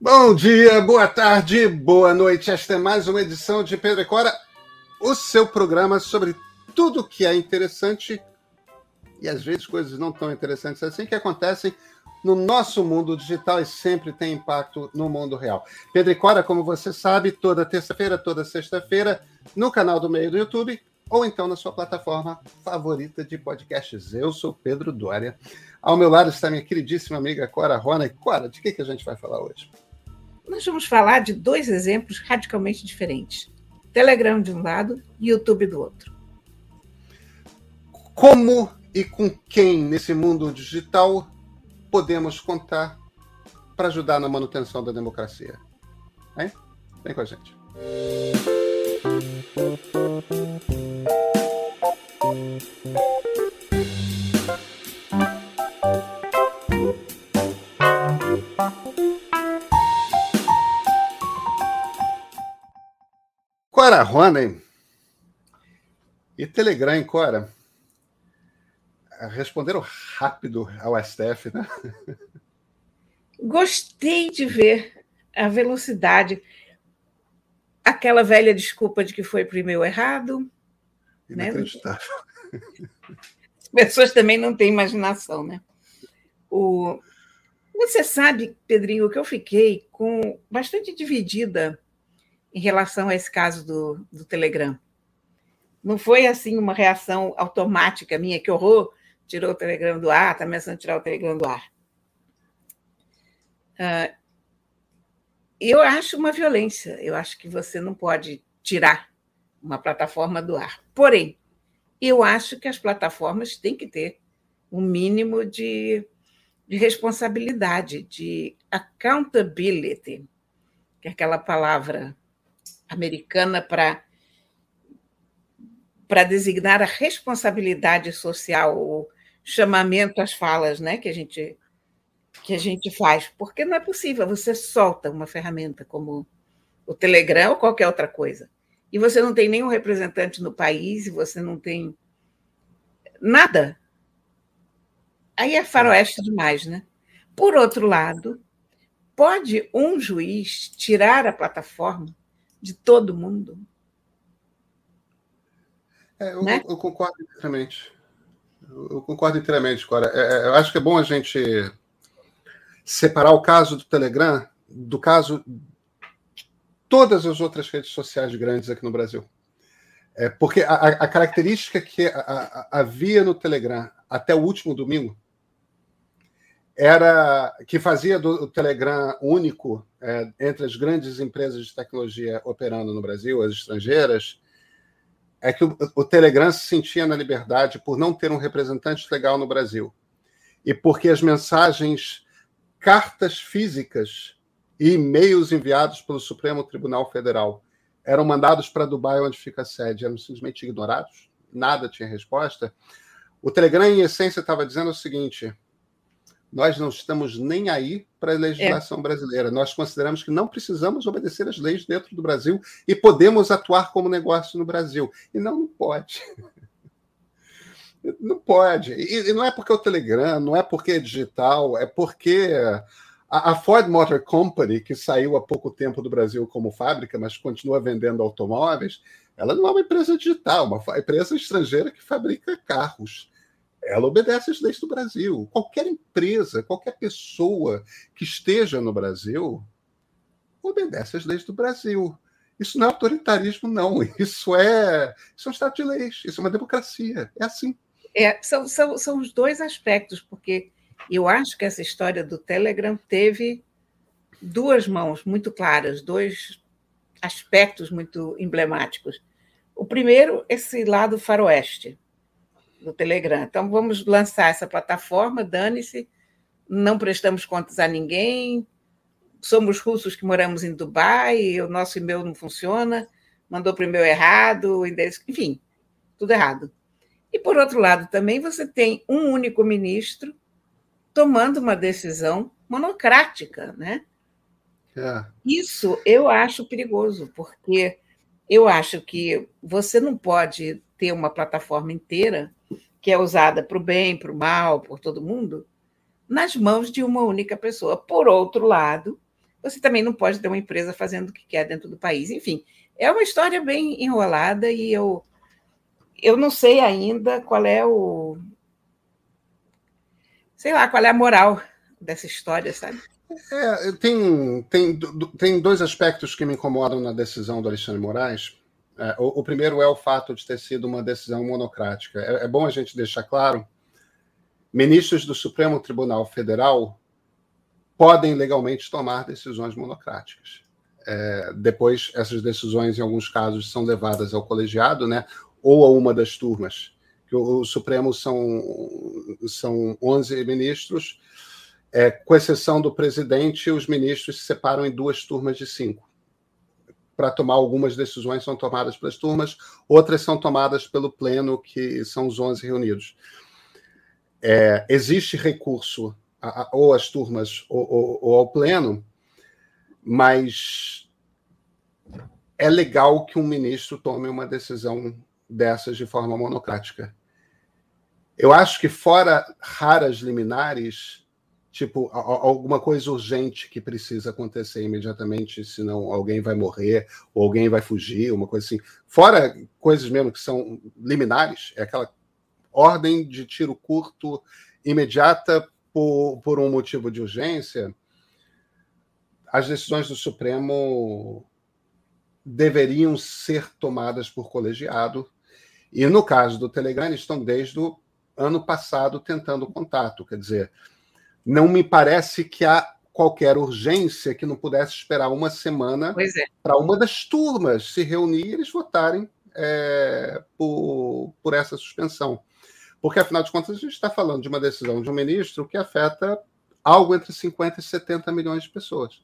Bom dia, boa tarde, boa noite. Esta é mais uma edição de Pedro e Cora, o seu programa sobre tudo que é interessante e às vezes coisas não tão interessantes assim que acontecem no nosso mundo digital e sempre tem impacto no mundo real. Pedro e Cora, como você sabe, toda terça-feira, toda sexta-feira, no canal do Meio do YouTube ou então na sua plataforma favorita de podcasts. Eu sou Pedro Dória. Ao meu lado está minha queridíssima amiga Cora Rona. Cora, de que, que a gente vai falar hoje? Nós vamos falar de dois exemplos radicalmente diferentes: Telegram de um lado e YouTube do outro. Como e com quem nesse mundo digital podemos contar para ajudar na manutenção da democracia? Hein? Vem com a gente. Cora Ronen e Telegram, Cora, responderam rápido ao STF, né? Gostei de ver a velocidade, aquela velha desculpa de que foi para o e-mail errado. Né? Inacreditável. Né? As pessoas também não têm imaginação, né? O... Você sabe, Pedrinho, que eu fiquei com bastante dividida em relação a esse caso do, do Telegram. Não foi assim uma reação automática minha, que horror, tirou o Telegram do ar, está ameaçando tirar o Telegram do ar. Uh, eu acho uma violência, eu acho que você não pode tirar uma plataforma do ar. Porém, eu acho que as plataformas têm que ter um mínimo de, de responsabilidade, de accountability, que é aquela palavra americana para para designar a responsabilidade social, o chamamento às falas, né, que a gente que a gente faz, porque não é possível você solta uma ferramenta como o Telegram ou qualquer outra coisa e você não tem nenhum representante no país e você não tem nada. Aí é faroeste demais, né? Por outro lado, pode um juiz tirar a plataforma de todo mundo. É, eu, né? eu, concordo inteiramente. Eu, concordo inteiramente, Cora. É, é, eu acho que é bom a gente separar o caso do Telegram do caso de todas as outras redes sociais grandes aqui no Brasil. É, porque a, a característica que a, a, havia no Telegram até o último domingo era que fazia do Telegram único é, entre as grandes empresas de tecnologia operando no Brasil, as estrangeiras, é que o, o, Telegram se sentia na liberdade por não ter um representante legal no Brasil e porque as mensagens, cartas físicas e e-mails enviados pelo Supremo Tribunal Federal eram mandados para Dubai, onde fica a sede, eram simplesmente ignorados, nada tinha resposta. O Telegram, em essência, estava dizendo o seguinte: nós não estamos nem aí para a legislação é. brasileira. Nós consideramos que não precisamos obedecer às leis dentro do Brasil e podemos atuar como negócio no Brasil. E não, não pode. Não pode. E, não é porque é o Telegram, não é porque é digital, é porque a, Ford Motor Company, que saiu há pouco tempo do Brasil como fábrica, mas continua vendendo automóveis, ela não é uma empresa digital, uma empresa estrangeira que fabrica carros ela obedece às leis do Brasil. Qualquer empresa, qualquer pessoa que esteja no Brasil obedece às leis do Brasil. Isso não é autoritarismo, não. Isso é, isso é um Estado de leis, isso é uma democracia. É assim. É, são, são, são os dois aspectos, porque eu acho que essa história do Telegram teve duas mãos muito claras, dois aspectos muito emblemáticos. O primeiro, esse lado faroeste, do Telegram. Então, vamos lançar essa plataforma, dane-se, não prestamos contas a ninguém, somos russos que moramos em Dubai, o nosso e-mail não funciona, mandou para o e-mail errado, enfim, tudo errado. E, por outro lado, também você tem um único ministro tomando uma decisão monocrática, né? É. Isso eu acho perigoso, porque eu acho que você não pode ter uma plataforma inteira que é usada para o bem, para o mal, por todo mundo, nas mãos de uma única pessoa. Por outro lado, você também não pode ter uma empresa fazendo o que quer dentro do país. Enfim, é uma história bem enrolada e eu, eu não sei ainda qual é o. Sei lá, qual é a moral dessa história, sabe? É, tem, tem, tem dois aspectos que me incomodam na decisão do Alexandre Moraes. É, o, o, primeiro é o fato de ter sido uma decisão monocrática. É, é bom a gente deixar claro: ministros do Supremo Tribunal Federal podem legalmente tomar decisões monocráticas. É, depois, essas decisões, em alguns casos, são levadas ao colegiado, né, ou a uma das turmas. Que o, o Supremo são, são 11 ministros, é, com exceção do presidente, os ministros se separam em duas turmas de cinco. Para tomar algumas decisões são tomadas pelas turmas, outras são tomadas pelo pleno, que são os 11 reunidos. É, existe recurso a, a, ou às turmas ou, ou, ou ao pleno, mas é legal que um ministro tome uma decisão dessas de forma monocrática. Eu acho que, fora raras liminares, tipo, alguma coisa urgente que precisa acontecer imediatamente, senão alguém vai morrer ou alguém vai fugir, uma coisa assim. Fora coisas mesmo que são liminares, é aquela ordem de tiro curto imediata por, por um motivo de urgência, as decisões do Supremo deveriam ser tomadas por colegiado. E no caso do Telegram, estão desde o ano passado tentando contato. Quer dizer, não me parece que há qualquer urgência que não pudesse esperar uma semana é. para uma das turmas se reunir e eles votarem é, por, por essa suspensão. Porque, afinal de contas, a gente está falando de uma decisão de um ministro que afeta algo entre 50 e 70 milhões de pessoas.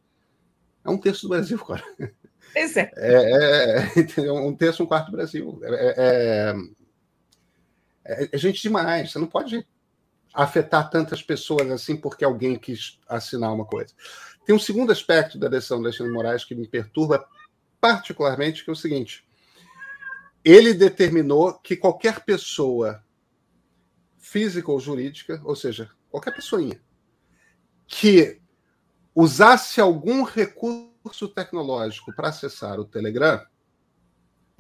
É um terço do Brasil, cara. Pois é. é, é um terço, um quarto do Brasil. É, é, é, é, gente demais. Você não pode afetar tantas pessoas assim porque alguém quis assinar uma coisa. Tem um segundo aspecto da decisão do Alexandre Moraes que me perturba particularmente, que é o seguinte. Ele determinou que qualquer pessoa física ou jurídica, ou seja, qualquer pessoinha, que usasse algum recurso tecnológico para acessar o Telegram,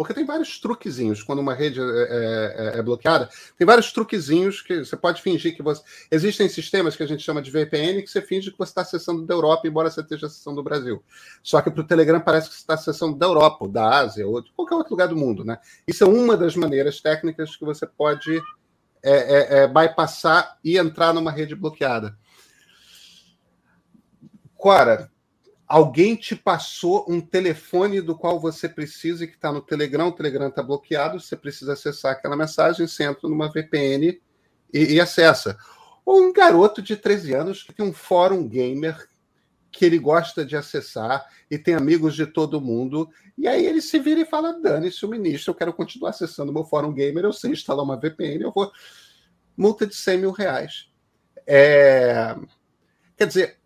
porque tem vários truquezinhos quando uma rede é, é, é, é, bloqueada, tem vários truquezinhos que você pode fingir que você. Existem sistemas que a gente chama de VPN que você finge que você está acessando da Europa, embora você esteja acessando do Brasil. Só que para o Telegram parece que você está acessando da Europa, da Ásia, ou de qualquer outro lugar do mundo. Né? Isso é uma das maneiras técnicas que você pode é, é, é, bypassar e entrar numa rede bloqueada. Cora, alguém te passou um telefone do qual você precisa e que está no Telegram, o Telegram está bloqueado, você precisa acessar aquela mensagem, você entra numa VPN e, e acessa. Ou um garoto de 13 anos que tem um fórum gamer que ele gosta de acessar e tem amigos de todo mundo. E aí ele se vira e fala: dane-se o ministro, eu quero continuar acessando meu fórum gamer, eu sei instalar uma VPN, eu vou. Multa de 100 mil reais. É... Quer dizer,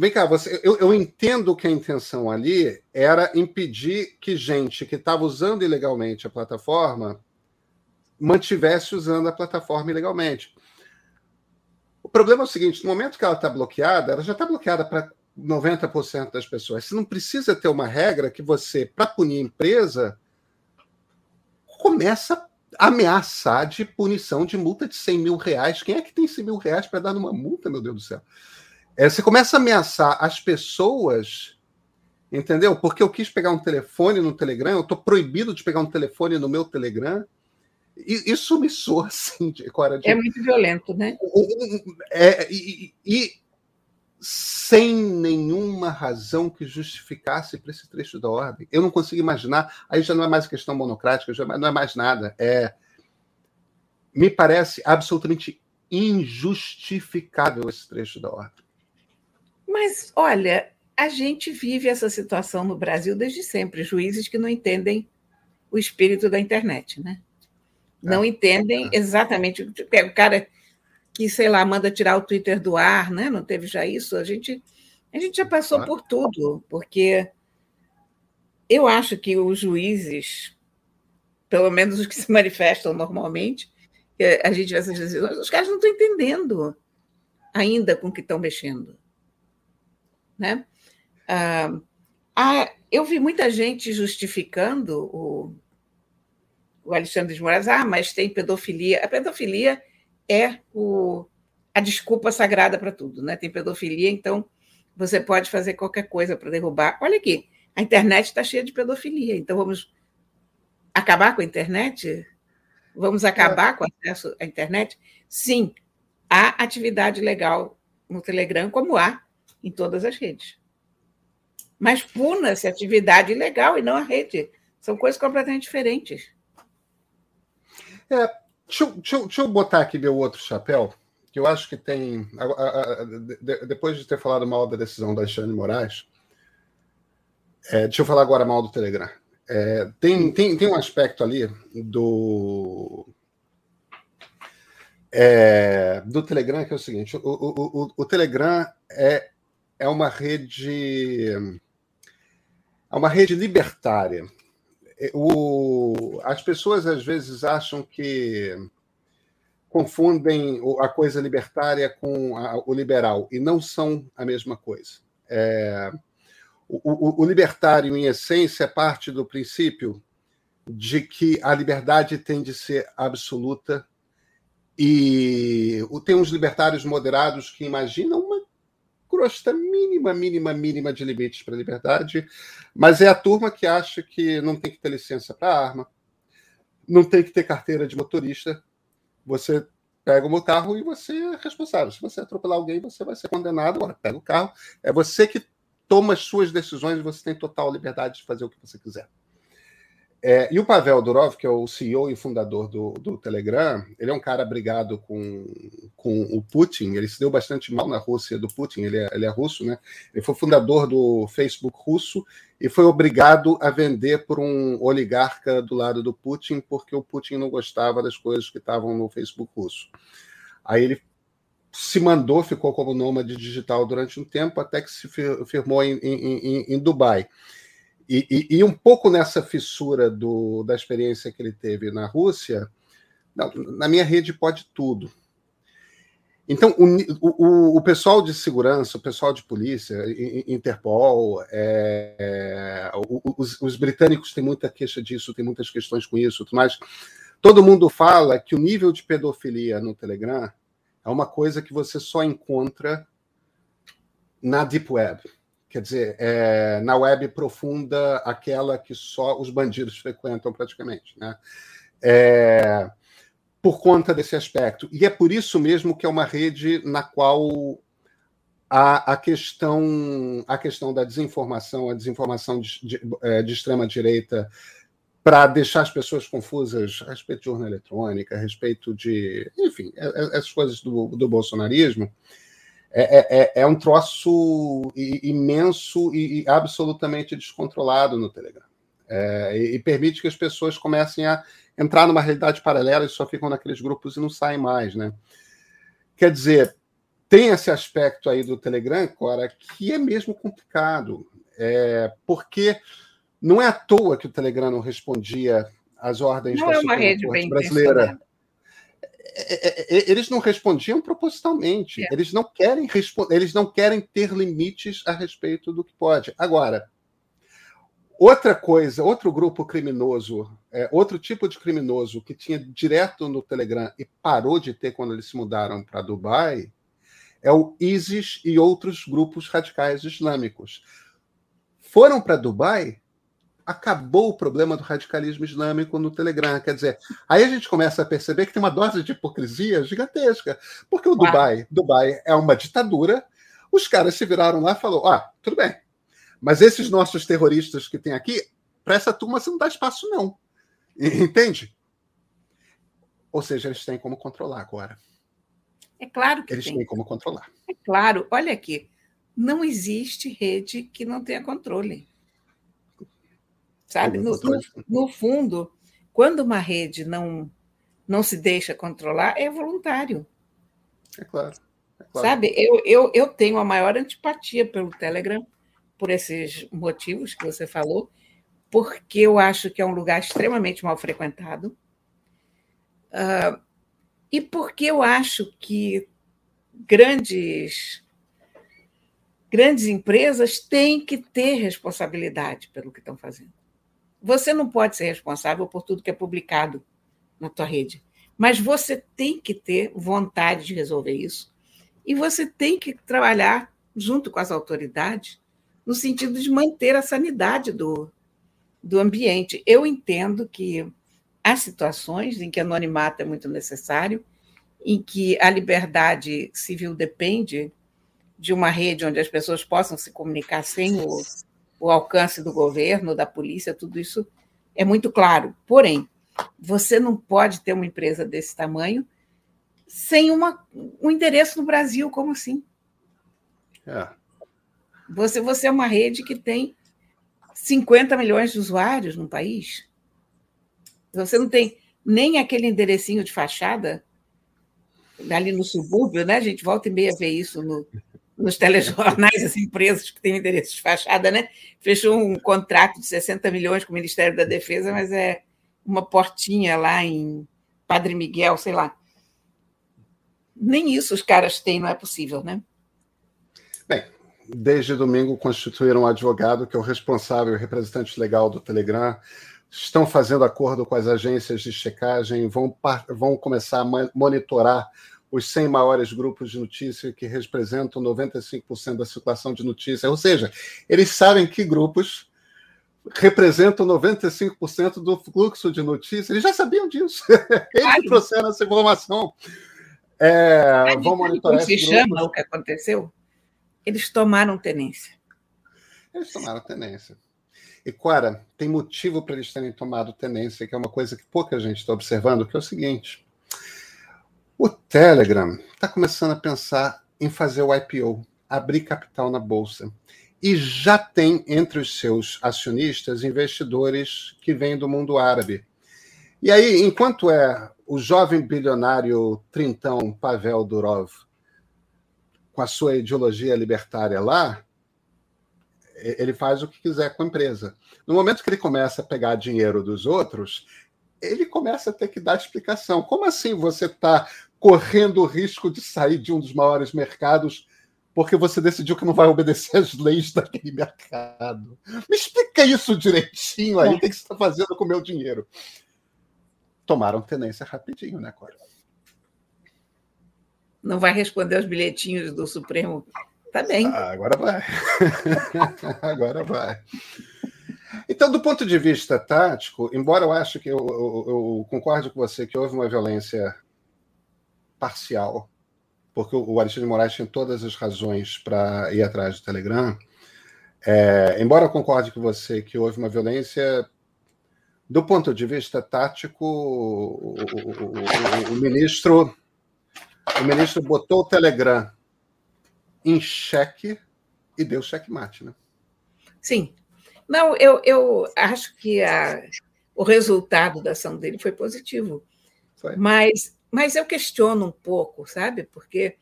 vem cá, você, eu, eu entendo que a intenção ali era impedir que gente que estava usando ilegalmente a plataforma mantivesse usando a plataforma ilegalmente. O problema é o seguinte: no momento que ela está bloqueada, ela já está bloqueada para 90% das pessoas. Você não precisa ter uma regra que você, para punir a empresa, começa a ameaçar de punição de multa de 100 mil reais. Quem é que tem 100 mil reais para dar numa multa, meu Deus do céu? É, você começa a ameaçar as pessoas, entendeu? Porque eu quis pegar um telefone no Telegram, eu estou proibido de pegar um telefone no meu Telegram. E, isso me soa assim, de, de, É muito violento, né? É, e, e sem nenhuma razão que justificasse para esse trecho da ordem. Eu não consigo imaginar, aí já não é mais questão monocrática, já não é mais nada. É, me parece absolutamente injustificável esse trecho da ordem. Mas, olha, a gente vive essa situação no Brasil desde sempre, juízes que não entendem o espírito da internet, né? Não é. entendem é. exatamente. O cara que, sei lá, manda tirar o Twitter do ar, né? Não teve já isso? A gente, a gente já passou por tudo, porque eu acho que os juízes, pelo menos os que se manifestam normalmente, a gente vê essas decisões, os caras não estão entendendo ainda com o que estão mexendo. Né? Ah, ah, eu vi muita gente justificando o, o Alexandre de Moraes, ah, mas tem pedofilia. A pedofilia é o, a desculpa sagrada para tudo, né? Tem pedofilia, então você pode fazer qualquer coisa para derrubar. Olha aqui, a internet está cheia de pedofilia, então vamos acabar com a internet? Vamos acabar é. com o acesso à internet? Sim, há atividade legal no Telegram, como há em todas as redes. Mas puna-se atividade ilegal e não a rede. São coisas completamente diferentes. É, deixa, deixa, deixa eu botar aqui meu outro chapéu, que eu acho que tem. A, a, a, depois de ter falado mal da decisão da Alexandre Moraes, é, deixa eu falar agora mal do Telegram. É, tem, tem, tem um aspecto ali do. É, do Telegram que é o seguinte: o, o, o, o Telegram é, é uma rede. É uma rede libertária. É, o, as pessoas às vezes acham que confundem a coisa libertária com a, o liberal, e não são a mesma coisa. É, o, o, o libertário, em essência, parte do princípio de que a liberdade tem de ser absoluta e tem uns libertários moderados que imaginam crosta mínima, mínima, mínima de limites para a liberdade, mas é a turma que acha que não tem que ter licença para arma, não tem que ter carteira de motorista. Você pega o meu carro e você é responsável. Se você atropelar alguém, você vai ser condenado. Agora, pega o carro. É você que toma as suas decisões e você tem total liberdade de fazer o que você quiser. É, e o Pavel Durov, que é o CEO e fundador do, do Telegram, ele é um cara brigado com, com o Putin, ele se deu bastante mal na Rússia do Putin, ele é, ele é russo, né? Ele foi fundador do Facebook russo e foi obrigado a vender por um oligarca do lado do Putin, porque o Putin não gostava das coisas que estavam no Facebook russo. Aí ele se mandou, ficou como nômade digital durante um tempo, até que se firmou em, em, em Dubai. E, e, e, um pouco nessa fissura do, da experiência que ele teve na Rússia, na, na minha rede pode tudo. Então, o, o, o, pessoal de segurança, o pessoal de polícia, Interpol, é, é, os, os, britânicos têm muita queixa disso, tem muitas questões com isso, mas todo mundo fala que o nível de pedofilia no Telegram é uma coisa que você só encontra na Deep Web. Quer dizer, é, na web profunda, aquela que só os bandidos frequentam praticamente. Né? É, por conta desse aspecto. E é por isso mesmo que é uma rede na qual a, a, questão, a questão da desinformação, a desinformação de, de, é, de extrema-direita, para deixar as pessoas confusas a respeito de urna eletrônica, a respeito de. Enfim, é, é, essas coisas do, do bolsonarismo. É, é, é, é um troço imenso e, absolutamente descontrolado no Telegram. É, e, permite que as pessoas comecem a entrar numa realidade paralela e só ficam naqueles grupos e não saem mais, né? Quer dizer, tem esse aspecto aí do Telegram, Cora, que é mesmo complicado, é, porque não é à toa que o Telegram não respondia às ordens não da é uma rede bem brasileira. É, é, é, eles não respondiam propositalmente. É. Eles não querem eles não querem ter limites a respeito do que pode. Agora, outra coisa, outro grupo criminoso, é, outro tipo de criminoso que tinha direto no Telegram e parou de ter quando eles se mudaram para Dubai, é o ISIS e outros grupos radicais islâmicos. Foram para Dubai acabou o problema do radicalismo islâmico no Telegram. Quer dizer, aí a gente começa a perceber que tem uma dose de hipocrisia gigantesca. Porque o Dubai, Dubai é uma ditadura, os caras se viraram lá e falaram: ah, tudo bem, mas esses nossos terroristas que tem aqui, para essa turma você não dá espaço, não. Entende? Ou seja, eles têm como controlar agora. É claro que eles tem. têm como controlar. É claro. Olha aqui, não existe rede que não tenha controle. Sabe? No, no, no, fundo, quando uma rede não, não se deixa controlar, é voluntário. É claro. É claro. Sabe? Eu, eu, eu tenho a maior antipatia pelo Telegram, por esses motivos que você falou, porque eu acho que é um lugar extremamente mal frequentado. Uh, e porque eu acho que grandes grandes empresas têm que ter responsabilidade pelo que estão fazendo. Você não pode ser responsável por tudo que é publicado na tua rede, mas você tem que ter vontade de resolver isso e você tem que trabalhar junto com as autoridades no sentido de manter a sanidade do, do ambiente. Eu entendo que há situações em que anonimato é muito necessário, em que a liberdade civil depende de uma rede onde as pessoas possam se comunicar sem o, o alcance do governo, da polícia, tudo isso é muito claro. Porém, você não pode ter uma empresa desse tamanho sem uma, um endereço no Brasil, como assim? É. Você, você é uma rede que tem 50 milhões de usuários no país. Você não tem nem aquele enderecinho de fachada ali no subúrbio, né? A gente volta e meia ver isso no, nos telejornais, as empresas que têm endereço de fachada, né? Fechou um contrato de 60 milhões com o Ministério da Defesa, mas é uma portinha lá em Padre Miguel, sei lá. Nem isso os caras têm, não é possível, né? Bem, desde domingo constituíram um advogado que é o responsável e representante legal do Telegram. Estão fazendo acordo com as agências de checagem, vão, vão começar a monitorar os 100 maiores grupos de notícia que representam 95% da circulação de notícia. Ou seja, eles sabem que grupos representam 95% do fluxo de notícias. Eles já sabiam disso. Eles trouxeram essa informação. É, vão monitorar Como se chama o que aconteceu? Eles tomaram tenência. Eles tomaram tenência. E, Clara, tem motivo para eles terem tomado tenência, que é uma coisa que pouca gente está observando, que é o seguinte o Telegram está começando a pensar em fazer o IPO, abrir capital na bolsa. E já tem entre os seus acionistas investidores que vêm do mundo árabe. E aí, enquanto é o jovem bilionário trintão Pavel Durov, com a sua ideologia libertária lá, ele faz o que quiser com a empresa. No momento que ele começa a pegar dinheiro dos outros, ele começa a ter que dar explicação. Como assim você está correndo o risco de sair de um dos maiores mercados porque você decidiu que não vai obedecer às leis daquele mercado. Me explica isso direitinho aí, o que você está fazendo com o meu dinheiro? Tomaram tenência rapidinho, né, Cora? Não vai responder aos bilhetinhos do Supremo? Tá bem. Ah, agora vai. agora vai. Então, do ponto de vista tático, embora eu acho que eu, eu, eu concorde com você que houve uma violência parcial, porque o Alexandre de Moraes tinha todas as razões para ir atrás do Telegram. É, embora eu concorde com você que houve uma violência, do ponto de vista tático, o, o, o, o ministro o ministro botou o Telegram em xeque e deu xeque-mate, né? Sim. Não, eu, eu acho que a, o resultado da ação dele foi positivo. Foi. Mas mas eu questiono um pouco, sabe? Porque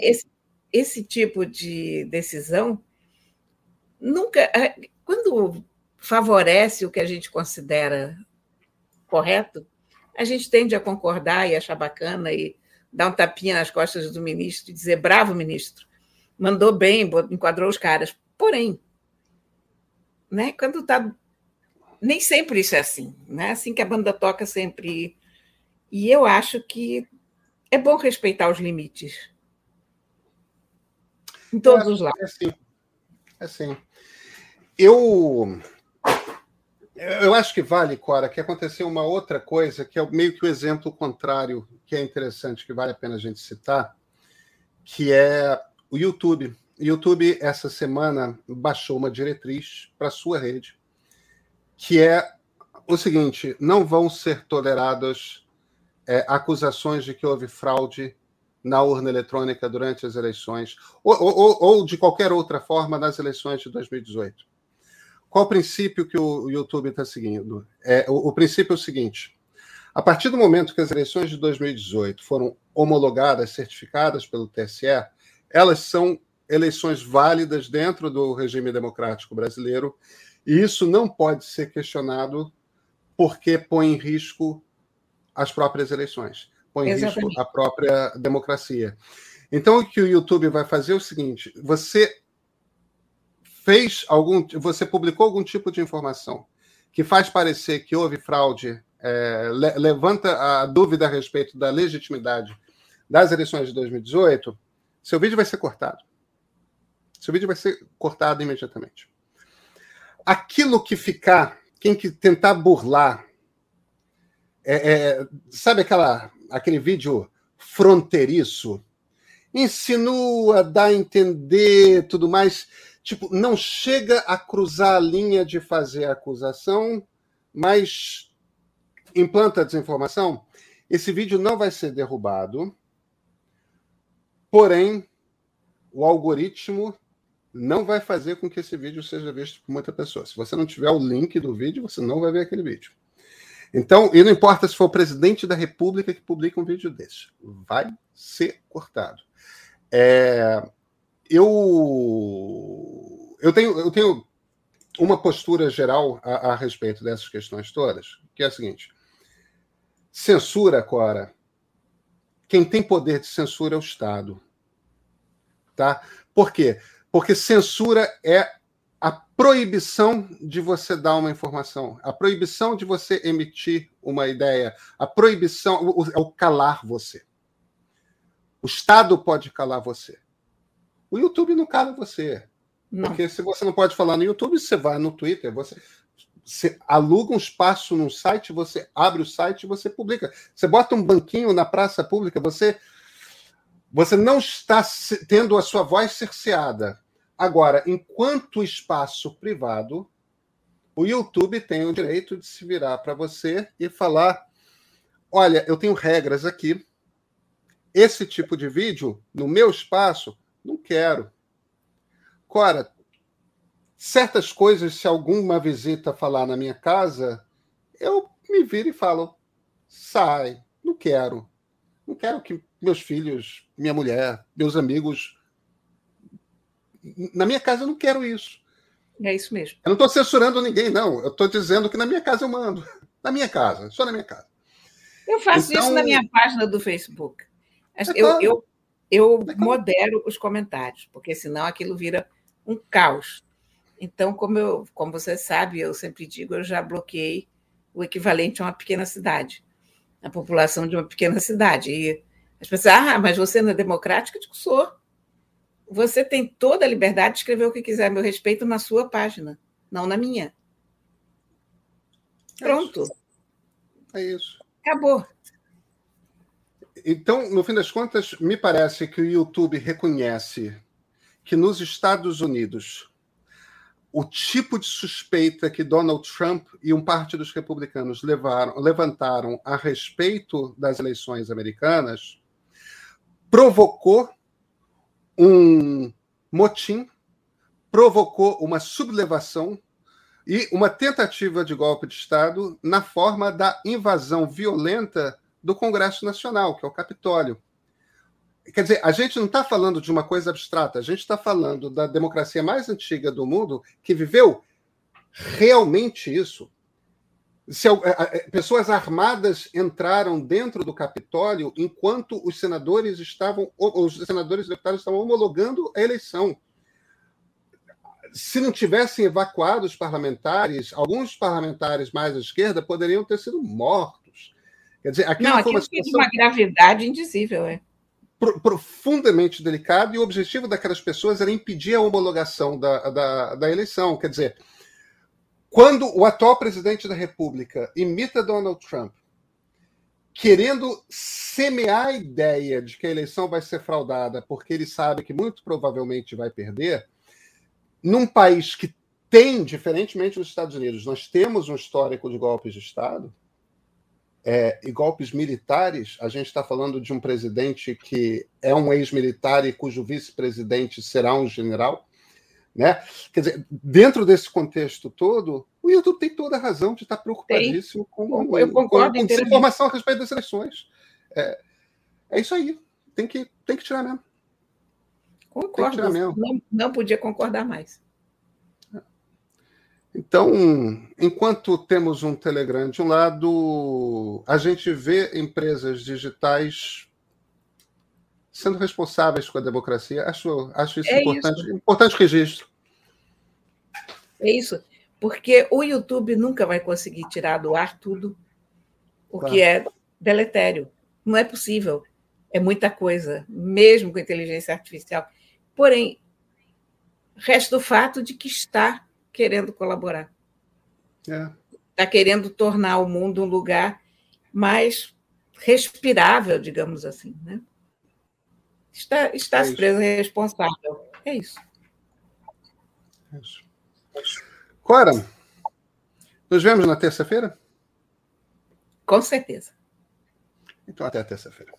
esse, esse tipo de decisão nunca. Quando favorece o que a gente considera correto, a gente tende a concordar e achar bacana e dar um tapinha nas costas do ministro e dizer: bravo, ministro, mandou bem, enquadrou os caras. Porém, né, quando está. Nem sempre isso é assim, não é assim que a banda toca sempre e eu acho que é bom respeitar os limites. Em todos é, os lados. É assim. É assim. Eu. Eu acho que vale, Cora, que aconteceu uma outra coisa, que é meio que o exemplo contrário, que é interessante, que vale a pena a gente citar, que é o YouTube. O YouTube, essa semana, baixou uma diretriz para sua rede, que é o seguinte: não vão ser toleradas é, acusações de que houve fraude na urna eletrônica durante as eleições, ou, ou, ou, de qualquer outra forma nas eleições de 2018. Qual o princípio que o YouTube está seguindo? É, o, o princípio é o seguinte: a partir do momento que as eleições de 2018 foram homologadas, certificadas pelo TSE, elas são eleições válidas dentro do regime democrático brasileiro, e isso não pode ser questionado porque põe em risco as próprias eleições, põe em risco a própria democracia. Então, o que o YouTube vai fazer é o seguinte: você fez algum, você publicou algum tipo de informação que faz parecer que houve fraude, é, le, levanta a dúvida a respeito da legitimidade das eleições de 2018, seu vídeo vai ser cortado. Seu vídeo vai ser cortado imediatamente. Aquilo que ficar, quem que tentar burlar, é, é, sabe aquela, aquele vídeo fronteiriço? Insinua, dá a entender, tudo mais tipo, não chega a cruzar a linha de fazer a acusação, mas implanta a desinformação. Esse vídeo não vai ser derrubado, porém, o algoritmo não vai fazer com que esse vídeo seja visto por muita pessoa. Se você não tiver o link do vídeo, você não vai ver aquele vídeo. Então, e não importa se for o presidente da República que publica um vídeo desse, vai ser cortado. É, eu, eu, tenho, eu tenho uma postura geral a, a, respeito dessas questões todas, que é a seguinte: censura, Cora, quem tem poder de censura é o Estado. Tá? Por quê? Porque censura é proibição de você dar uma informação, a proibição de você emitir uma ideia, a proibição é o calar você. O Estado pode calar você. O YouTube não cala você. Não. Porque se você não pode falar no YouTube, você vai no Twitter, você, você aluga um espaço num site, você abre o site e você publica. Você bota um banquinho na praça pública, você você não está tendo a sua voz cerceada. Agora, enquanto espaço privado, o YouTube tem o direito de se virar para você e falar: olha, eu tenho regras aqui. Esse tipo de vídeo, no meu espaço, não quero. Cora, certas coisas, se alguma visita falar na minha casa, eu me viro e falo: sai, não quero. Não quero que meus filhos, minha mulher, meus amigos. Na minha casa eu não quero isso. É isso mesmo. Eu não estou censurando ninguém, não. Eu estou dizendo que na minha casa eu mando. Na minha casa, só na minha casa. Eu faço então... isso na minha página do Facebook. É eu, eu, eu modero os comentários, porque senão aquilo vira um caos. Então, como, eu, como você sabe, eu sempre digo, eu já bloqueei o equivalente a uma pequena cidade, a população de uma pequena cidade. E as pessoas, ah, mas você não é democrática? Eu digo, sou. Você tem toda a liberdade de escrever o que quiser a meu respeito na sua página, não na minha. Pronto. É isso. Acabou. Então, no fim das contas, me parece que o YouTube reconhece que nos Estados Unidos o tipo de suspeita que Donald Trump e um parte dos republicanos levaram, levantaram a respeito das eleições americanas provocou um motim, provocou uma sublevação e uma tentativa de golpe de Estado na forma da invasão violenta do Congresso Nacional, que é o Capitólio. Quer dizer, a gente não está falando de uma coisa abstrata, a gente está falando da democracia mais antiga do mundo que viveu realmente isso. Se, pessoas armadas entraram dentro do Capitólio enquanto os senadores estavam, os senadores e deputados estavam homologando a eleição. Se não tivessem evacuado os parlamentares, alguns parlamentares mais à esquerda poderiam ter sido mortos Quer dizer, aquilo não, foi uma, situação... uma gravidade indizível, é. Profundamente delicado, e o objetivo daquelas pessoas era impedir a homologação da, da, da eleição. Quer dizer, quando o atual presidente da República imita Donald Trump, querendo semear a ideia de que a eleição vai ser fraudada, porque ele sabe que muito provavelmente vai perder, num país que tem, diferentemente dos Estados Unidos, nós temos um histórico de golpes de Estado, é, e golpes militares, a gente está falando de um presidente que é um ex-militar e cujo vice-presidente será um general. Né? Quer dizer, dentro desse contexto todo, o YouTube tem toda a razão de estar preocupadíssimo com, Eu com, com informação a respeito das eleições. É, é isso aí. Tem que, tem que tirar mesmo. Concordo. Tirar mesmo. Não, não podia concordar mais. Então, enquanto temos um Telegram de um lado, a gente vê empresas digitais sendo responsáveis com a democracia. Acho, acho isso, é importante, isso. importante registro. É isso. Porque o YouTube nunca vai conseguir tirar do ar tudo o que é deletério. Não é possível. É muita coisa, mesmo com inteligência artificial. Porém, resta o fato de que está querendo colaborar. É. Está querendo tornar o mundo um lugar mais respirável, digamos assim. Né? Está, está é presa é responsável. É isso. É isso. Cora, nos vemos na terça-feira? Com certeza. Então, até terça-feira.